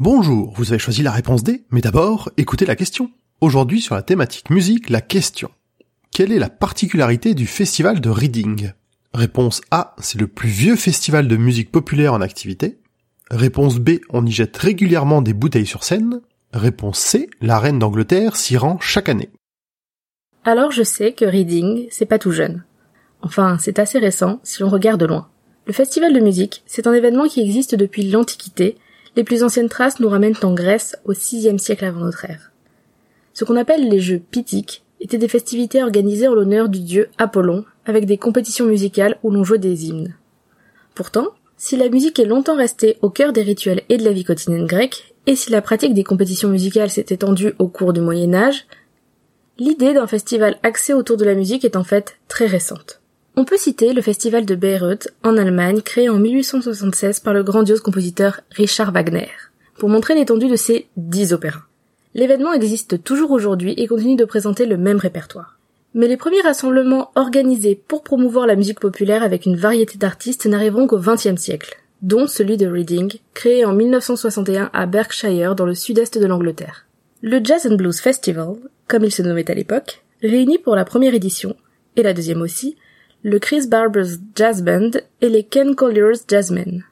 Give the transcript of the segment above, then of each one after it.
Bonjour, vous avez choisi la réponse D, mais d'abord, écoutez la question. Aujourd'hui, sur la thématique musique, la question. Quelle est la particularité du festival de Reading? Réponse A, c'est le plus vieux festival de musique populaire en activité. Réponse B, on y jette régulièrement des bouteilles sur scène. Réponse C, la reine d'Angleterre s'y rend chaque année. Alors je sais que Reading, c'est pas tout jeune. Enfin, c'est assez récent si on regarde de loin. Le festival de musique, c'est un événement qui existe depuis l'Antiquité. Les plus anciennes traces nous ramènent en Grèce au VIe siècle avant notre ère. Ce qu'on appelle les jeux pythiques étaient des festivités organisées en l'honneur du dieu Apollon, avec des compétitions musicales où l'on jouait des hymnes. Pourtant, si la musique est longtemps restée au cœur des rituels et de la vie quotidienne grecque, et si la pratique des compétitions musicales s'est étendue au cours du Moyen Âge, l'idée d'un festival axé autour de la musique est en fait très récente. On peut citer le festival de Bayreuth, en Allemagne, créé en 1876 par le grandiose compositeur Richard Wagner, pour montrer l'étendue de ses dix opéras. L'événement existe toujours aujourd'hui et continue de présenter le même répertoire. Mais les premiers rassemblements organisés pour promouvoir la musique populaire avec une variété d'artistes n'arriveront qu'au XXe siècle, dont celui de Reading, créé en 1961 à Berkshire dans le sud-est de l'Angleterre. Le Jazz and Blues Festival, comme il se nommait à l'époque, réunit pour la première édition, et la deuxième aussi, le Chris Barber's Jazz Band et les Ken Collier's Jazzmen.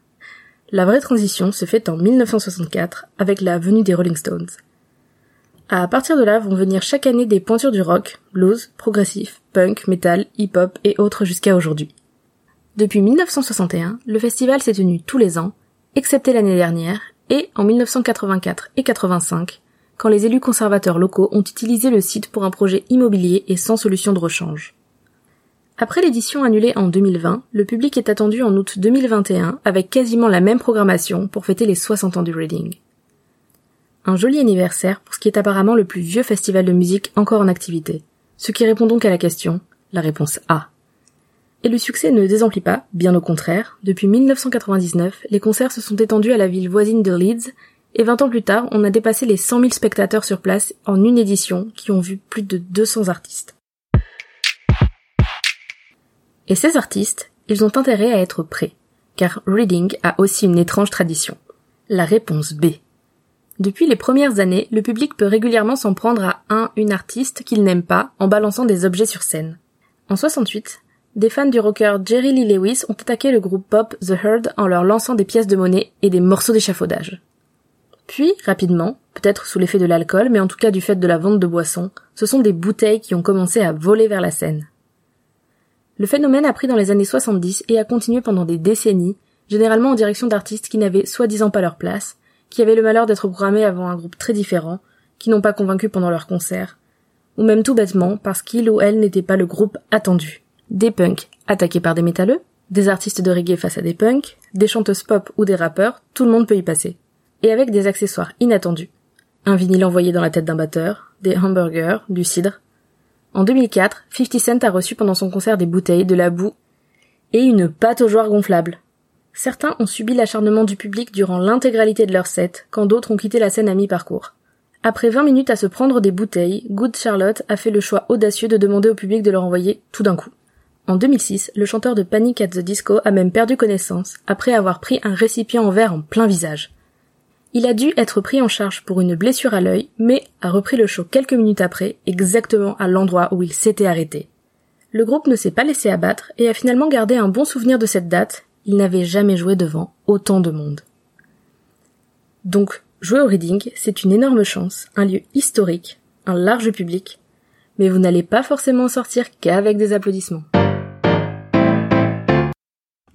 La vraie transition se fait en 1964 avec la venue des Rolling Stones. À partir de là vont venir chaque année des pointures du rock, blues, progressif, punk, metal, hip-hop et autres jusqu'à aujourd'hui. Depuis 1961, le festival s'est tenu tous les ans, excepté l'année dernière, et en 1984 et 85, quand les élus conservateurs locaux ont utilisé le site pour un projet immobilier et sans solution de rechange. Après l'édition annulée en 2020, le public est attendu en août 2021 avec quasiment la même programmation pour fêter les 60 ans du Reading. Un joli anniversaire pour ce qui est apparemment le plus vieux festival de musique encore en activité. Ce qui répond donc à la question, la réponse A. Et le succès ne désemplit pas, bien au contraire. Depuis 1999, les concerts se sont étendus à la ville voisine de Leeds, et 20 ans plus tard, on a dépassé les 100 000 spectateurs sur place en une édition qui ont vu plus de 200 artistes. Et ces artistes, ils ont intérêt à être prêts, car Reading a aussi une étrange tradition. La réponse B. Depuis les premières années, le public peut régulièrement s'en prendre à un, une artiste qu'il n'aime pas en balançant des objets sur scène. En 68, des fans du rocker Jerry Lee Lewis ont attaqué le groupe pop The Herd en leur lançant des pièces de monnaie et des morceaux d'échafaudage. Puis, rapidement, peut-être sous l'effet de l'alcool, mais en tout cas du fait de la vente de boissons, ce sont des bouteilles qui ont commencé à voler vers la scène. Le phénomène a pris dans les années 70 et a continué pendant des décennies, généralement en direction d'artistes qui n'avaient soi-disant pas leur place, qui avaient le malheur d'être programmés avant un groupe très différent, qui n'ont pas convaincu pendant leur concert, ou même tout bêtement parce qu'il ou elle n'était pas le groupe attendu. Des punks attaqués par des métalleux, des artistes de reggae face à des punks, des chanteuses pop ou des rappeurs, tout le monde peut y passer. Et avec des accessoires inattendus. Un vinyle envoyé dans la tête d'un batteur, des hamburgers, du cidre. En 2004, 50 Cent a reçu pendant son concert des bouteilles, de la boue et une pâte aux joueurs gonflable. Certains ont subi l'acharnement du public durant l'intégralité de leur set, quand d'autres ont quitté la scène à mi-parcours. Après 20 minutes à se prendre des bouteilles, Good Charlotte a fait le choix audacieux de demander au public de leur envoyer tout d'un coup. En 2006, le chanteur de Panic at the Disco a même perdu connaissance après avoir pris un récipient en verre en plein visage. Il a dû être pris en charge pour une blessure à l'œil, mais a repris le show quelques minutes après, exactement à l'endroit où il s'était arrêté. Le groupe ne s'est pas laissé abattre et a finalement gardé un bon souvenir de cette date il n'avait jamais joué devant autant de monde. Donc, jouer au reading, c'est une énorme chance, un lieu historique, un large public, mais vous n'allez pas forcément sortir qu'avec des applaudissements.